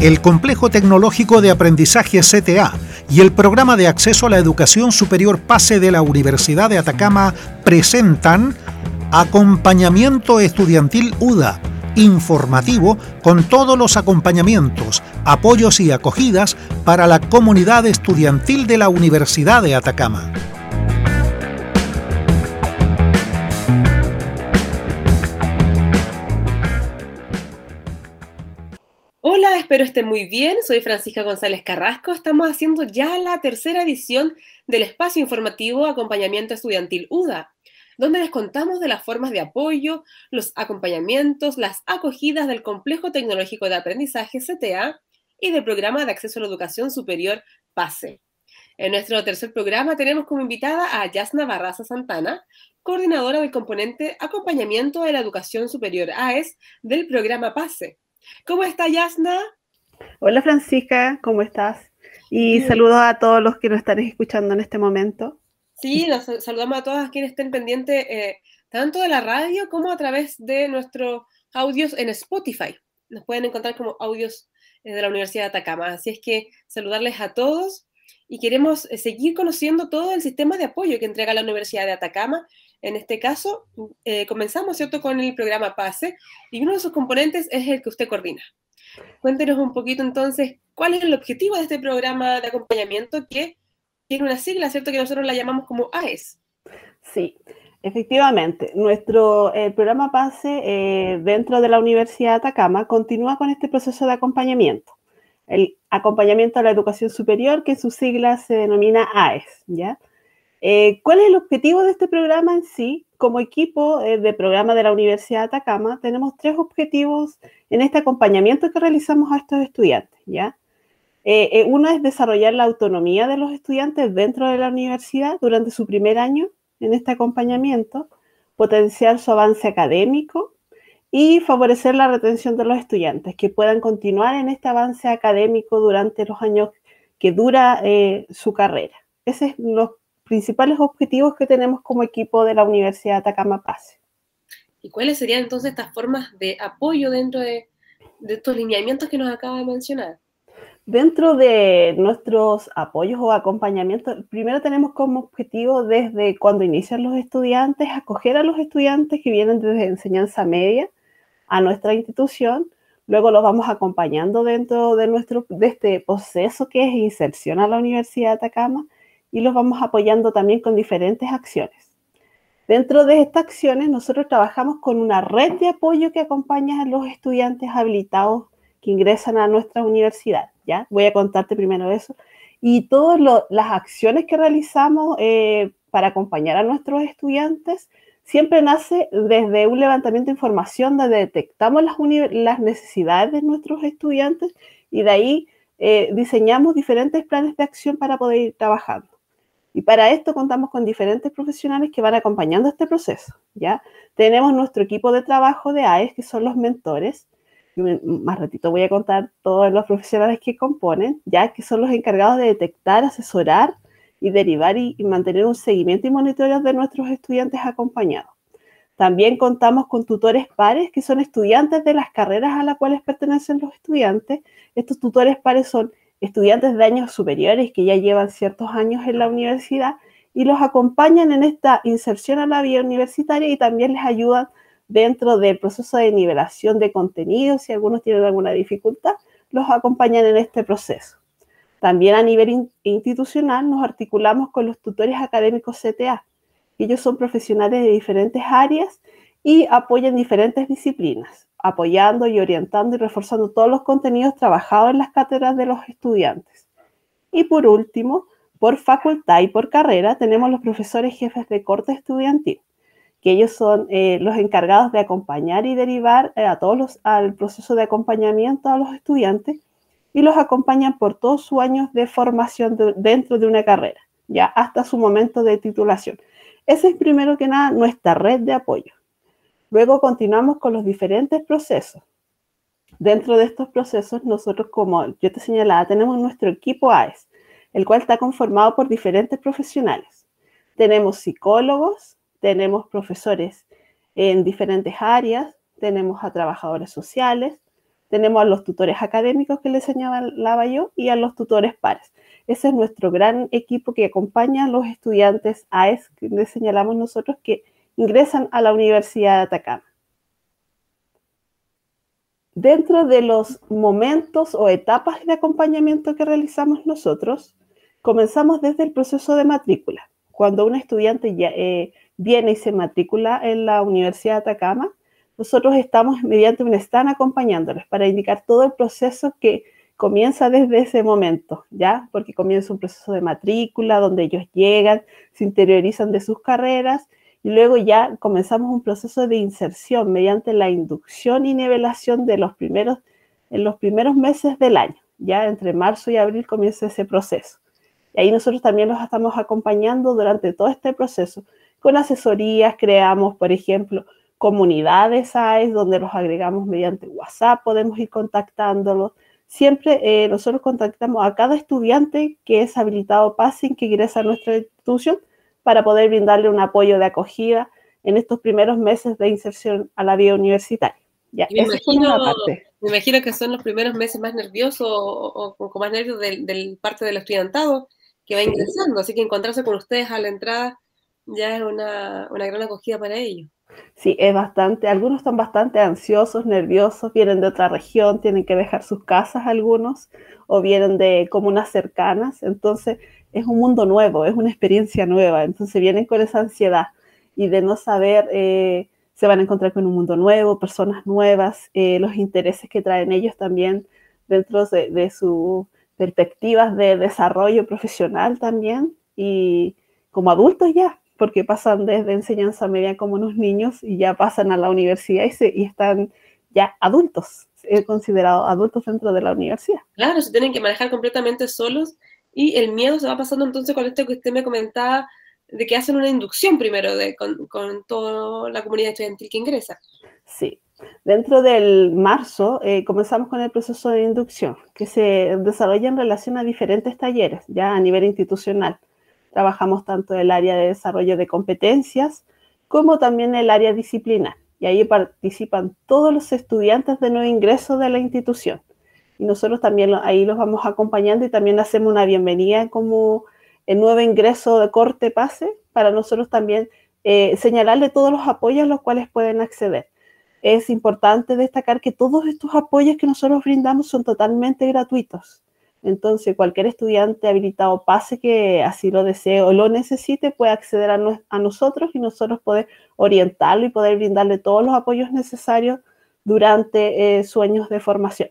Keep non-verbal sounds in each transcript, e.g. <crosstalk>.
el Complejo Tecnológico de Aprendizaje CTA y el Programa de Acceso a la Educación Superior PASE de la Universidad de Atacama presentan Acompañamiento Estudiantil UDA, informativo con todos los acompañamientos, apoyos y acogidas para la comunidad estudiantil de la Universidad de Atacama. Espero estén muy bien. Soy Francisca González Carrasco. Estamos haciendo ya la tercera edición del espacio informativo Acompañamiento Estudiantil UDA, donde les contamos de las formas de apoyo, los acompañamientos, las acogidas del Complejo Tecnológico de Aprendizaje CTA y del Programa de Acceso a la Educación Superior PASE. En nuestro tercer programa tenemos como invitada a Yasna Barraza Santana, coordinadora del componente Acompañamiento de la Educación Superior AES del programa PASE ¿Cómo está Yasna? Hola Francisca, ¿cómo estás? Y saludos a todos los que nos están escuchando en este momento. Sí, nos saludamos a todas quienes estén pendientes eh, tanto de la radio como a través de nuestros audios en Spotify. Nos pueden encontrar como audios eh, de la Universidad de Atacama. Así es que saludarles a todos y queremos eh, seguir conociendo todo el sistema de apoyo que entrega la Universidad de Atacama en este caso, comenzamos, ¿cierto?, con el programa PASE y uno de sus componentes es el que usted coordina. Cuéntenos un poquito entonces cuál es el objetivo de este programa de acompañamiento que tiene una sigla, ¿cierto?, que nosotros la llamamos como AES. Sí, efectivamente. Nuestro programa PASE eh, dentro de la Universidad de Atacama continúa con este proceso de acompañamiento. El acompañamiento a la educación superior, que su sigla se denomina AES, ¿ya? Eh, ¿Cuál es el objetivo de este programa en sí? Como equipo eh, de programa de la Universidad de Atacama, tenemos tres objetivos en este acompañamiento que realizamos a estos estudiantes, ¿ya? Eh, uno es desarrollar la autonomía de los estudiantes dentro de la universidad durante su primer año en este acompañamiento, potenciar su avance académico y favorecer la retención de los estudiantes, que puedan continuar en este avance académico durante los años que dura su carrera. Ese es los principales objetivos que tenemos como equipo de la Universidad de Atacama Pase. ¿Y cuáles serían entonces estas formas de apoyo dentro de, estos lineamientos que nos acaba de mencionar? Dentro de nuestros apoyos o acompañamientos, primero tenemos como objetivo desde cuando inician los estudiantes, acoger a los estudiantes que vienen desde enseñanza media a nuestra institución. Luego los vamos acompañando dentro de, nuestro, de este proceso que es inserción a la Universidad de Atacama y los vamos apoyando también con diferentes acciones. Dentro de estas acciones, nosotros trabajamos con una red de apoyo que acompaña a los estudiantes habilitados que ingresan a nuestra universidad. ¿ya? Voy a contarte primero eso. Y todas las acciones que realizamos eh, para acompañar a nuestros estudiantes siempre nace desde un levantamiento de información donde detectamos las, necesidades de nuestros estudiantes y de ahí eh, diseñamos diferentes planes de acción para poder ir trabajando. Y para esto contamos con diferentes profesionales que van acompañando este proceso, ¿ya? Tenemos nuestro equipo de trabajo de AES, que son los mentores. más ratito voy a contar todos los profesionales que componen, ya que son los encargados de detectar, asesorar y derivar y, mantener un seguimiento y monitoreo de nuestros estudiantes acompañados. También contamos con tutores pares, que son estudiantes de las carreras a las cuales pertenecen los estudiantes. Estos tutores pares son estudiantes de años superiores que ya llevan ciertos años en la universidad y los acompañan en esta inserción a la vida universitaria y también les ayudan dentro del proceso de nivelación de contenidos, si algunos tienen alguna dificultad, los acompañan en este proceso. También a nivel institucional nos articulamos con los tutores académicos CTA. Ellos son profesionales de diferentes áreas y apoyan diferentes disciplinas apoyando y orientando y reforzando todos los contenidos trabajados en las cátedras de los estudiantes. Y por último, por facultad y por carrera, tenemos los profesores jefes de corte estudiantil, que ellos son eh, los encargados de acompañar y derivar eh, a todos al proceso de acompañamiento a los estudiantes y los acompañan por todos sus años de formación dentro de una carrera, ya hasta su momento de titulación. Esa es primero que nada nuestra red de apoyo. Luego continuamos con los diferentes procesos. Dentro de estos procesos, nosotros, como yo te señalaba, tenemos nuestro equipo AES, el cual está conformado por diferentes profesionales. Tenemos psicólogos, tenemos profesores en diferentes áreas, tenemos a trabajadores sociales, tenemos a los tutores académicos que les señalaba yo y a los tutores pares. Ese es nuestro gran equipo que acompaña a los estudiantes AES que les señalamos nosotros que ingresan a la Universidad de Atacama. Dentro de los momentos o etapas de acompañamiento que realizamos nosotros, comenzamos desde el proceso de matrícula. Cuando un estudiante ya, eh, viene y se matricula en la Universidad de Atacama, nosotros estamos mediante un stand acompañándoles para indicar todo el proceso que comienza desde ese momento, ¿ya? Porque comienza un proceso de matrícula donde ellos llegan, se interiorizan de sus carreras y luego ya comenzamos un proceso de inserción mediante la inducción y nivelación de los primeros, en los primeros meses del año, ya entre marzo y abril comienza ese proceso. Y ahí nosotros también los estamos acompañando durante todo este proceso con asesorías, creamos, por ejemplo, comunidades hay donde los agregamos mediante WhatsApp, podemos ir contactándolos. Siempre eh, nosotros contactamos a cada estudiante que es habilitado PASIN que ingresa a nuestra institución para poder brindarle un apoyo de acogida en estos primeros meses de inserción a la vida universitaria. Ya, me, imagino, me, imagino, que son los primeros meses más nerviosos o, con más nervios del, parte del estudiantado que va ingresando, así que encontrarse con ustedes a la entrada ya es una, una gran acogida para ellos. Sí, es bastante, algunos están bastante ansiosos, nerviosos, vienen de otra región, tienen que dejar sus casas algunos, o vienen de comunas cercanas, entonces es un mundo nuevo, es una experiencia nueva, entonces vienen con esa ansiedad y de no saber, eh, se van a encontrar con un mundo nuevo, personas nuevas, eh, los intereses que traen ellos también dentro de, de sus perspectivas de desarrollo profesional también y como adultos ya, porque pasan desde enseñanza media como unos niños y ya pasan a la universidad y, se, y están ya adultos, considerados adultos dentro de la universidad. Claro, se tienen que manejar completamente solos y el miedo se va pasando entonces con esto que usted me comentaba de que hacen una inducción primero de, con, toda la comunidad estudiantil que ingresa. Sí, Dentro del marzo eh, comenzamos con el proceso de inducción, que se desarrolla en relación a diferentes talleres, ya a nivel institucional. Trabajamos tanto el área de desarrollo de competencias como también el área disciplinar. Y ahí participan todos los estudiantes de nuevo ingreso de la institución. Y nosotros también ahí los vamos acompañando y también hacemos una bienvenida como el nuevo ingreso de corte pase para nosotros también eh, señalarle todos los apoyos a los cuales pueden acceder. Es importante destacar que todos estos apoyos que nosotros brindamos son totalmente gratuitos. Entonces, cualquier estudiante habilitado pase que así lo desee o lo necesite puede acceder a, nosotros y nosotros poder orientarlo y poder brindarle todos los apoyos necesarios durante eh, sus años de formación.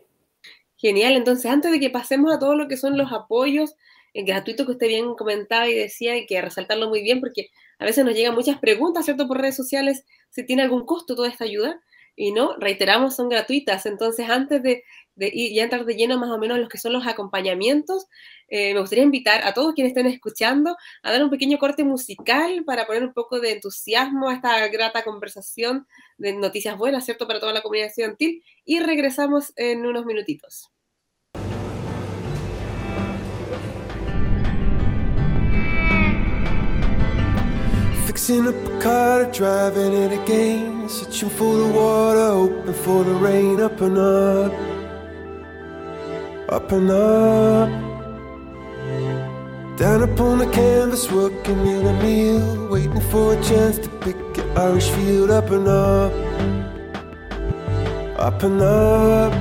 Genial, entonces antes de que pasemos a todo lo que son los apoyos eh, gratuitos que usted bien comentaba y decía, hay que resaltarlo muy bien porque a veces nos llegan muchas preguntas, ¿cierto? Por redes sociales, si tiene algún costo toda esta ayuda y no, reiteramos, son gratuitas. Entonces, antes de, ir ya entrar de lleno más o menos en los que son los acompañamientos, eh, me gustaría invitar a todos quienes estén escuchando a dar un pequeño corte musical para poner un poco de entusiasmo a esta grata conversación de noticias buenas, ¿cierto?, para toda la comunidad estudiantil y regresamos en unos minutitos. Fixing up a car, driving it again. Searching for the water, hoping for the rain. Up and up, up and up. Down upon the canvas, working in a meal. Waiting for a chance to pick an Irish field. Up and up, up and up.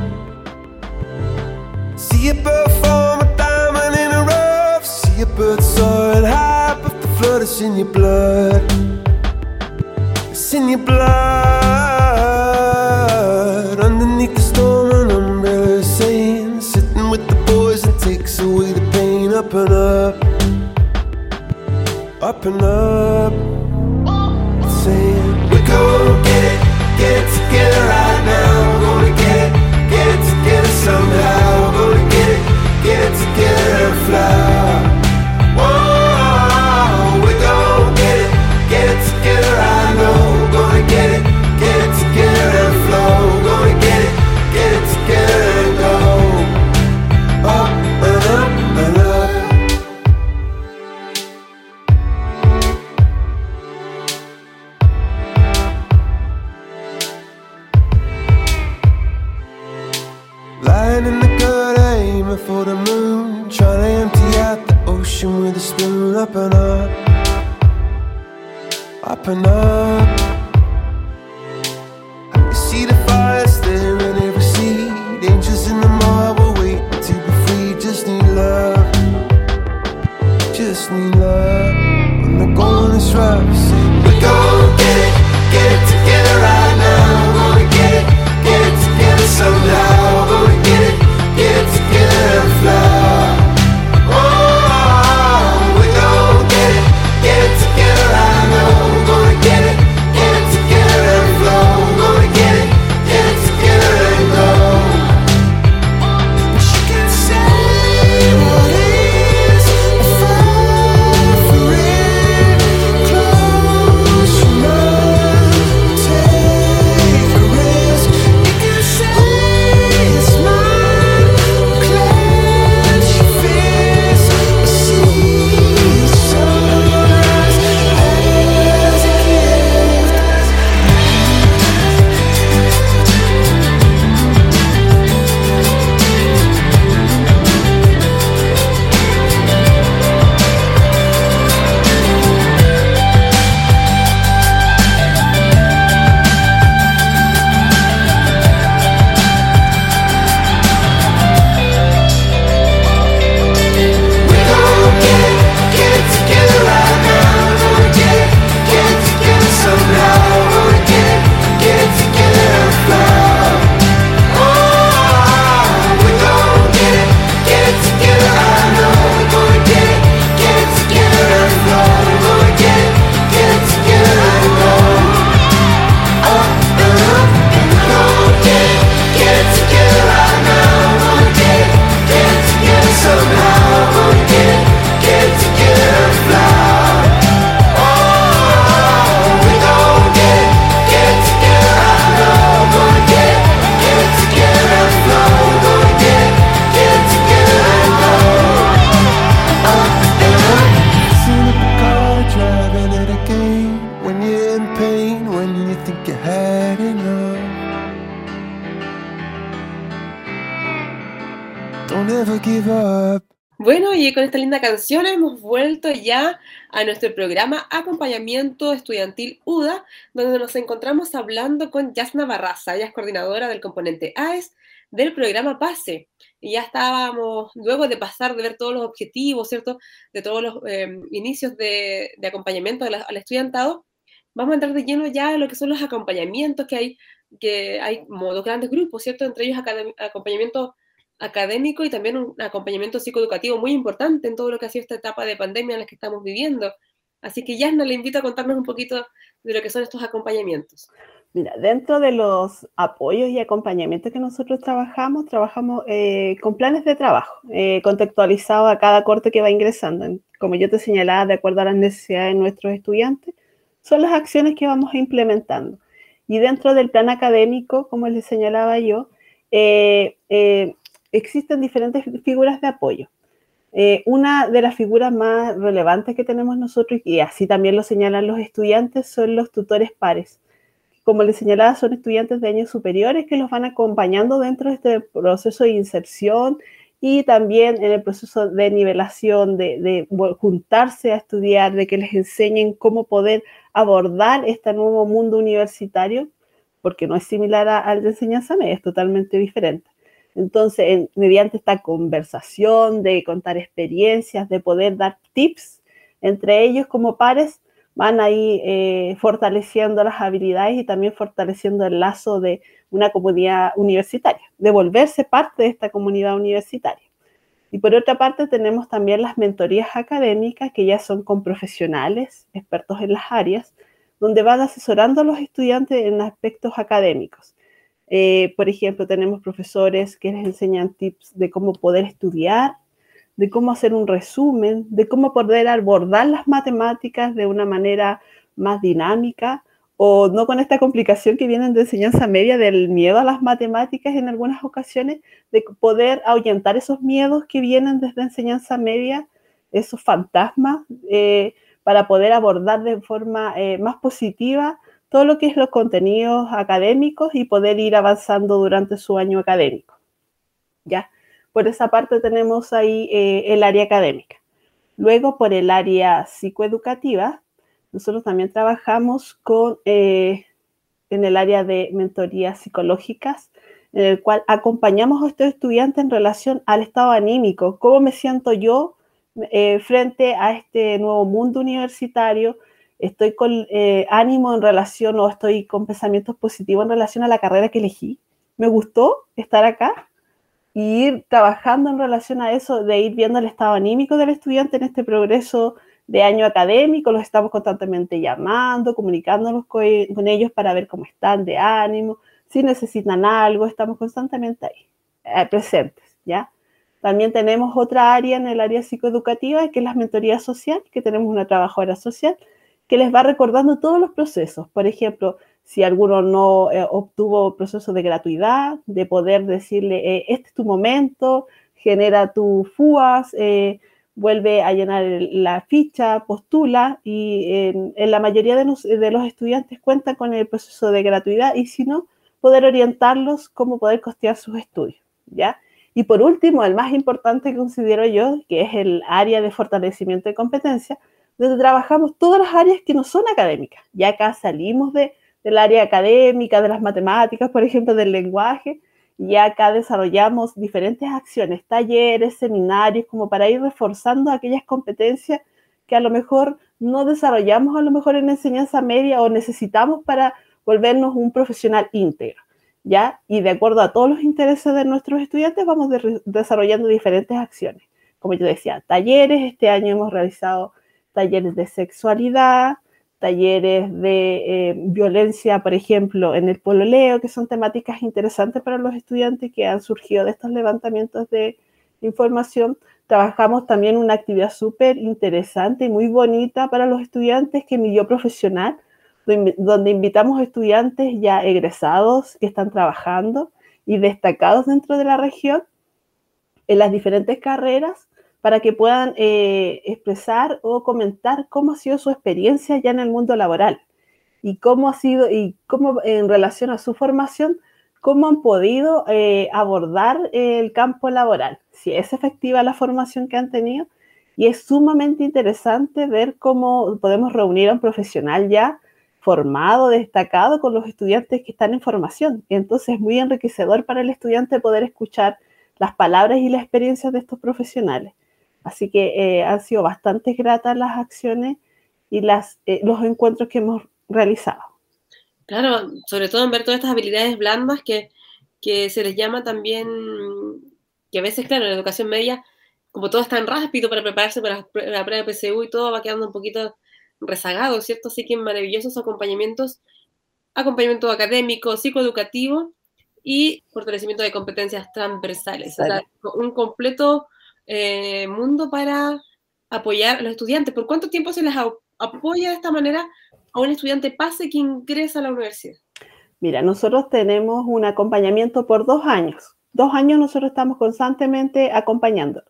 See a bird form a diamond in a rough. See a bird soaring high but the flood, it's in your blood. It's in your blood. Pain. Up and up, up and up. Y con esta linda canción hemos vuelto ya a nuestro programa Acompañamiento Estudiantil UDA, donde nos encontramos hablando con Yasna Barraza, ella es coordinadora del componente AES del programa PASE. Y ya estábamos, luego de pasar de ver todos los objetivos, ¿cierto? De todos los eh, inicios de, de acompañamiento la- al estudiantado, vamos a entrar de lleno ya en lo que son los acompañamientos que hay, que hay como dos grandes grupos, ¿cierto? Entre ellos acompañamiento académico y también un acompañamiento psicoeducativo muy importante en todo lo que ha sido esta etapa de pandemia en la que estamos viviendo. Así que Yasna le invito a contarnos un poquito de lo que son estos acompañamientos. Mira, dentro de los apoyos y acompañamientos que nosotros trabajamos, trabajamos eh, con planes de trabajo, eh, contextualizados a cada corte que va ingresando. Como yo te señalaba, de acuerdo a las necesidades de nuestros estudiantes, son las acciones que vamos implementando. Y dentro del plan académico, como les señalaba yo, eh, eh, existen diferentes figuras de apoyo. Eh, una de las figuras más relevantes que tenemos nosotros, y así también lo señalan los estudiantes, son los tutores pares como les señalaba, son estudiantes de años superiores que los van acompañando dentro de este proceso de inserción y también en el proceso de nivelación, de, de juntarse a estudiar, de que les enseñen cómo poder abordar este nuevo mundo universitario, porque no es similar al de enseñanza media, es totalmente diferente. Entonces, en- mediante esta conversación, de contar experiencias, de poder dar tips entre ellos como pares, van ahí eh, fortaleciendo las habilidades y también fortaleciendo el lazo de una comunidad universitaria, de volverse parte de esta comunidad universitaria. Y por otra parte tenemos también las mentorías académicas que ya son con profesionales, expertos en las áreas, donde van asesorando a los estudiantes en aspectos académicos. Eh, por ejemplo, tenemos profesores que les enseñan tips de cómo poder estudiar, de cómo hacer un resumen, de cómo poder abordar las matemáticas de una manera más dinámica o no con esta complicación que vienen de enseñanza media del miedo a las matemáticas en algunas ocasiones, de poder ahuyentar esos miedos que vienen desde enseñanza media, esos fantasmas, eh, para poder abordar de forma eh, más positiva todo lo que es los contenidos académicos y poder ir avanzando durante su año académico. ¿ya? Por esa parte tenemos ahí eh, el área académica. Luego, por el área psicoeducativa, nosotros también trabajamos con, eh, en el área de mentorías psicológicas, en el cual acompañamos a estos estudiantes en relación al estado anímico, cómo me siento yo eh, frente a este nuevo mundo universitario, estoy con eh, ánimo en relación o estoy con pensamientos positivos en relación a la carrera que elegí. Me gustó estar acá y ir trabajando en relación a eso, de ir viendo el estado anímico del estudiante en este progreso de año académico, los estamos constantemente llamando, comunicándonos con, con ellos para ver cómo están de ánimo, si necesitan algo, estamos constantemente ahí, eh, presentes, ¿ya? También tenemos otra área en el área psicoeducativa, que es la mentoría social, que tenemos una trabajadora social que les va recordando todos los procesos. Por ejemplo, si alguno no eh, obtuvo proceso de gratuidad, de poder decirle, eh, este es tu momento, genera tu FUAS, eh, vuelve a llenar la ficha, postula y en la mayoría de los, de los estudiantes cuentan con el proceso de gratuidad y si no, poder orientarlos cómo poder costear sus estudios, ¿ya? Y por último, el más importante que considero yo, que es el área de fortalecimiento de competencia, donde trabajamos todas las áreas que no son académicas. Ya acá salimos de, del área académica, de las matemáticas, por ejemplo, del lenguaje, y acá desarrollamos diferentes acciones, talleres, seminarios, como para ir reforzando aquellas competencias que a lo mejor no desarrollamos a lo mejor en enseñanza media o necesitamos para volvernos un profesional íntegro. ¿Ya? Y de acuerdo a todos los intereses de nuestros estudiantes, vamos de- desarrollando diferentes acciones. Como yo decía, talleres, este año hemos realizado talleres de sexualidad, talleres de eh, violencia, por ejemplo, en el pololeo, que son temáticas interesantes para los estudiantes que han surgido de estos levantamientos de información. Trabajamos también una actividad súper interesante y muy bonita para los estudiantes que mi yo profesional, donde invitamos estudiantes ya egresados que están trabajando y destacados dentro de la región en las diferentes carreras para que puedan eh, expresar o comentar cómo ha sido su experiencia ya en el mundo laboral y cómo ha sido y cómo en relación a su formación, cómo han podido eh, abordar el campo laboral, si es efectiva la formación que han tenido. Y es sumamente interesante ver cómo podemos reunir a un profesional ya formado, destacado con los estudiantes que están en formación. Y entonces es muy enriquecedor para el estudiante poder escuchar las palabras y las experiencias de estos profesionales. Así que eh, han sido bastante gratas las acciones y las, eh, los encuentros que hemos realizado. Claro, sobre todo en ver todas estas habilidades blandas que, que se les llama también, que a veces, claro, en la educación media, como todo es tan rápido para prepararse para la pr- la prueba de PSU y todo va quedando un poquito rezagado, ¿cierto? Así que maravillosos acompañamientos, acompañamiento académico, psicoeducativo y fortalecimiento de competencias transversales. O sea, un completo eh, mundo para apoyar a los estudiantes. ¿Por cuánto tiempo se les apoya de esta manera a un estudiante pase que ingresa a la universidad? Mira, nosotros tenemos un acompañamiento por dos años. Dos años nosotros estamos constantemente acompañando,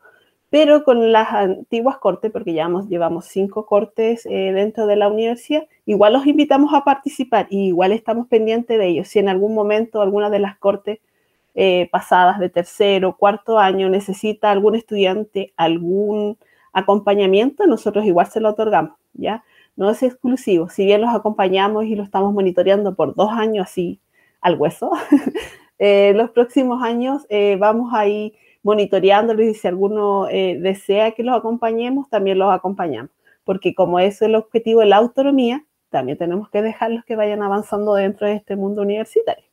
pero con las antiguas cortes, porque llevamos, llevamos cinco cortes eh, dentro de la universidad, igual los invitamos a participar y igual estamos pendientes de ellos. Si en algún momento alguna de las cortes eh, pasadas de tercero, cuarto año necesita algún estudiante algún acompañamiento, nosotros igual se lo otorgamos, ¿ya? No es exclusivo, si bien los acompañamos y lo estamos monitoreando por dos años así al hueso, <laughs> eh, los próximos años eh, vamos a ir monitoreándolos y si alguno desea que los acompañemos, también los acompañamos, porque como es el objetivo de la autonomía, también tenemos que dejarlos que vayan avanzando dentro de este mundo universitario.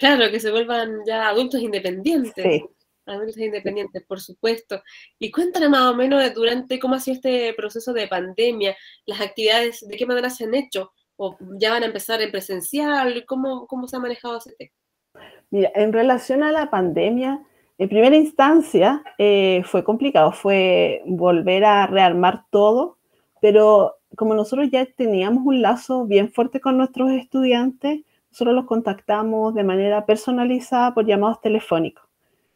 Claro, que se vuelvan ya adultos independientes. Sí. Adultos independientes, por supuesto. Y cuéntanos más o menos de durante cómo ha sido este proceso de pandemia, las actividades, de qué manera se han hecho, o ya van a empezar en presencial, cómo, cómo se ha manejado ese tema. Mira, en relación a la pandemia, en primera instancia eh, fue complicado, fue volver a rearmar todo, pero como nosotros ya teníamos un lazo bien fuerte con nuestros estudiantes, nosotros los contactamos de manera personalizada por llamados telefónicos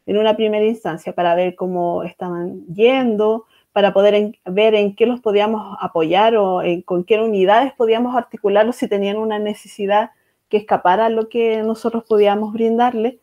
en una primera instancia para ver cómo estaban yendo, para poder ver en qué los podíamos apoyar o en- con qué unidades podíamos articularlos si tenían una necesidad que escapara a lo que nosotros podíamos brindarle.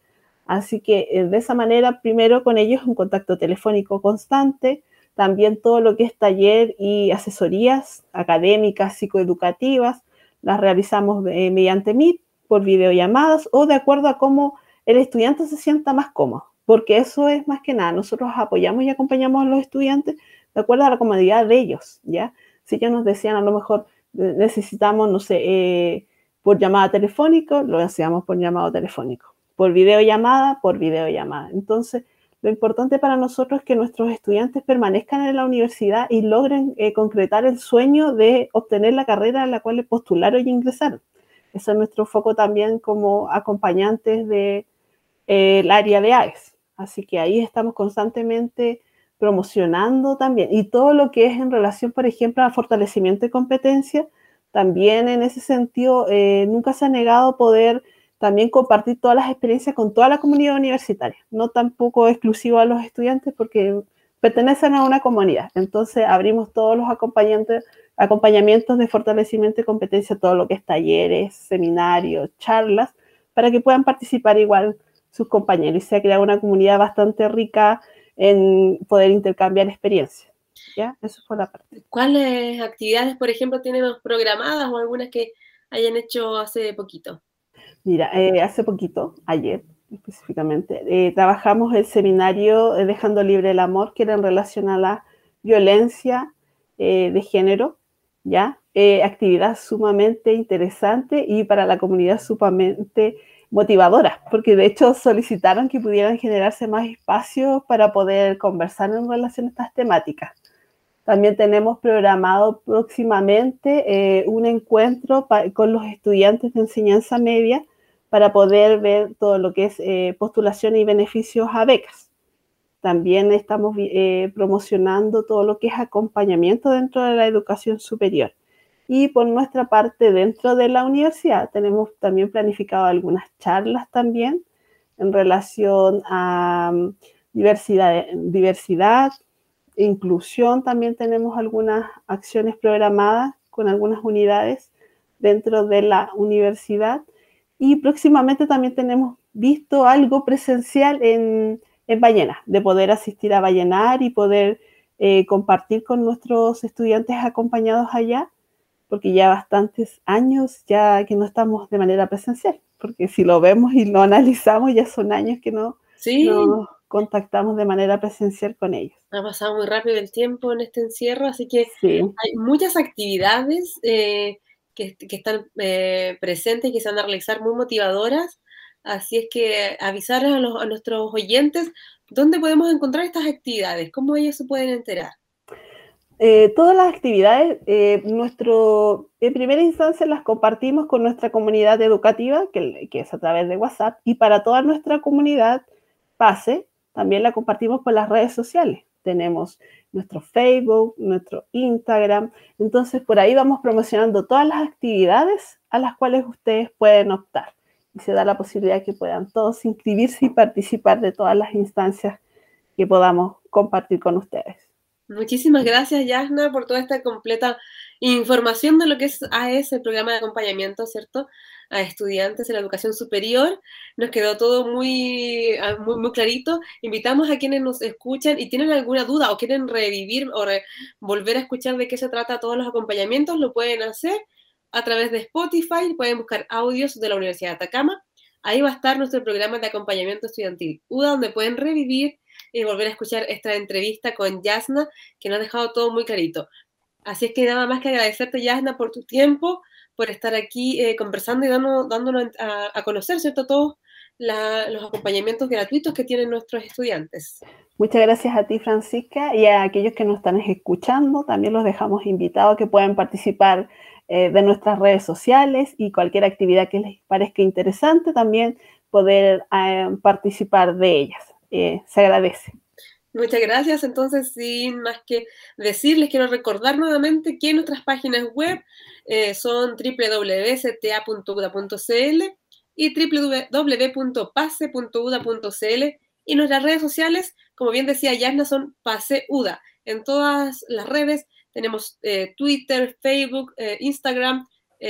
Así que eh, de esa manera, primero con ellos un contacto telefónico constante, también todo lo que es taller y asesorías académicas, psicoeducativas, las realizamos eh, mediante Meet, por videollamadas o de acuerdo a cómo el estudiante se sienta más cómodo, porque eso es más que nada, nosotros apoyamos y acompañamos a los estudiantes de acuerdo a la comodidad de ellos, ¿ya? Si ellos nos decían a lo mejor eh, necesitamos, no sé, eh, por llamada telefónica, lo hacíamos por llamado telefónico, por videollamada, por videollamada. Entonces, lo importante para nosotros es que nuestros estudiantes permanezcan en la universidad y logren eh, concretar el sueño de obtener la carrera a la cual postularon y ingresaron. Ese es nuestro foco también como acompañantes del de, área de AES. Así que ahí estamos constantemente promocionando también. Y todo lo que es en relación, por ejemplo, a fortalecimiento de competencia, también en ese sentido, eh, nunca se ha negado poder también compartir todas las experiencias con toda la comunidad universitaria, no tampoco exclusivo a los estudiantes porque pertenecen a una comunidad. Entonces abrimos todos los acompañantes, acompañamientos de fortalecimiento de competencia, todo lo que es talleres, seminarios, charlas, para que puedan participar igual sus compañeros y se ha creado una comunidad bastante rica en poder intercambiar experiencias. ¿Ya? Eso fue la parte. ¿Cuáles actividades, por ejemplo, tenemos programadas o algunas que hayan hecho hace poquito? Mira, eh, hace poquito, ayer específicamente, eh, trabajamos el seminario eh, Dejando Libre el Amor, que era en relación a la violencia eh, de género, ¿ya? Eh, actividad sumamente interesante y para la comunidad sumamente motivadora, porque de hecho solicitaron que pudieran generarse más espacios para poder conversar en relación a estas temáticas. También tenemos programado próximamente eh, un encuentro con los estudiantes de enseñanza media para poder ver todo lo que es eh, postulación y beneficios a becas. También estamos eh, promocionando todo lo que es acompañamiento dentro de la educación superior. Y por nuestra parte, dentro de la universidad, tenemos también planificado algunas charlas también en relación a um, diversidad, diversidad, inclusión. También tenemos algunas acciones programadas con algunas unidades dentro de la universidad. Y próximamente también tenemos visto algo presencial en, en Ballena, de poder asistir a Ballenar y poder eh, compartir con nuestros estudiantes acompañados allá porque ya bastantes años ya que no estamos de manera presencial, porque si lo vemos y lo analizamos, ya son años que no, Sí, no nos contactamos de manera presencial con ellos. ha pasado muy rápido el tiempo en este encierro, así que Sí, hay muchas actividades eh, que, que están eh, presentes y que se van a realizar muy motivadoras. Así es que avisarles a, los- a nuestros oyentes dónde podemos encontrar estas actividades, cómo ellos se pueden enterar. Eh, todas las actividades, eh, nuestro, en primera instancia las compartimos con nuestra comunidad educativa, que, que es a través de WhatsApp, y para toda nuestra comunidad PASE, también la compartimos por las redes sociales. Tenemos nuestro Facebook, nuestro Instagram, entonces por ahí vamos promocionando todas las actividades a las cuales ustedes pueden optar. Y se da la posibilidad que puedan todos inscribirse y participar de todas las instancias que podamos compartir con ustedes. Muchísimas gracias, Yasna, por toda esta completa información de lo que es AES, el programa de acompañamiento, ¿cierto? A estudiantes en la educación superior. Nos quedó todo muy, ah, muy, muy clarito. Invitamos a quienes nos escuchan y tienen alguna duda o quieren revivir o volver a escuchar de qué se trata todos los acompañamientos, lo pueden hacer a través de Spotify, pueden buscar audios de la Universidad de Atacama. Ahí va a estar nuestro programa de acompañamiento estudiantil UDA, donde pueden revivir y volver a escuchar esta entrevista con Yasna, que nos ha dejado todo muy clarito. Así es que nada más que agradecerte, Yasna, por tu tiempo, por estar aquí eh, conversando y dándonos a, conocer, ¿cierto?, todos los acompañamientos gratuitos que tienen nuestros estudiantes. Muchas gracias a ti, Francisca, y a aquellos que nos están escuchando. También los dejamos invitados a que puedan participar eh, de nuestras redes sociales y cualquier actividad que les parezca interesante, también poder eh, participar de ellas. Se agradece. Muchas gracias. Entonces, sin más que decirles, quiero recordar nuevamente que nuestras páginas web eh, son www.cta.uda.cl y www.pase.uda.cl y nuestras redes sociales, como bien decía Yasna, son Pase UDA. En todas las redes tenemos eh, Twitter, Facebook, eh, Instagram,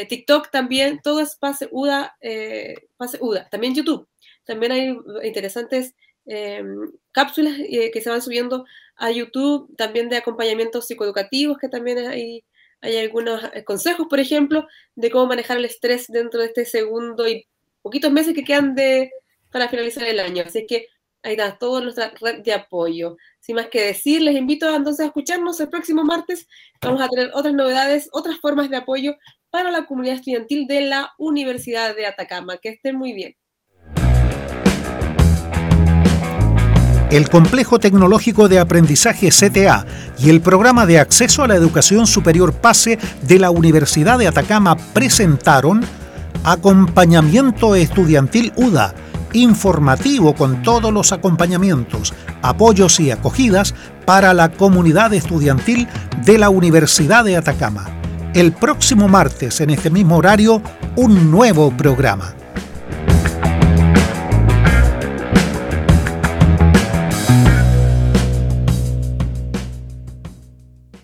TikTok también, todo es Pase UDA, eh, Pase UDA. También YouTube. también hay interesantes em, cápsulas eh, que se van subiendo a YouTube, también de acompañamientos psicoeducativos, que también hay, hay algunos eh, consejos, por ejemplo, de cómo manejar el estrés dentro de este segundo y poquitos meses que quedan de, para finalizar el año. Así que ahí está toda nuestra red de apoyo. Sin más que decir, les invito entonces a escucharnos el próximo martes. Vamos a tener otras novedades, otras formas de apoyo para la comunidad estudiantil de la Universidad de Atacama. Que estén muy bien. El Complejo Tecnológico de Aprendizaje CTA y el Programa de Acceso a la Educación Superior PASE de la Universidad de Atacama presentaron Acompañamiento Estudiantil UDA informativo con todos los acompañamientos, apoyos y acogidas para la comunidad estudiantil de la Universidad de Atacama. El próximo martes, en este mismo horario, un nuevo programa.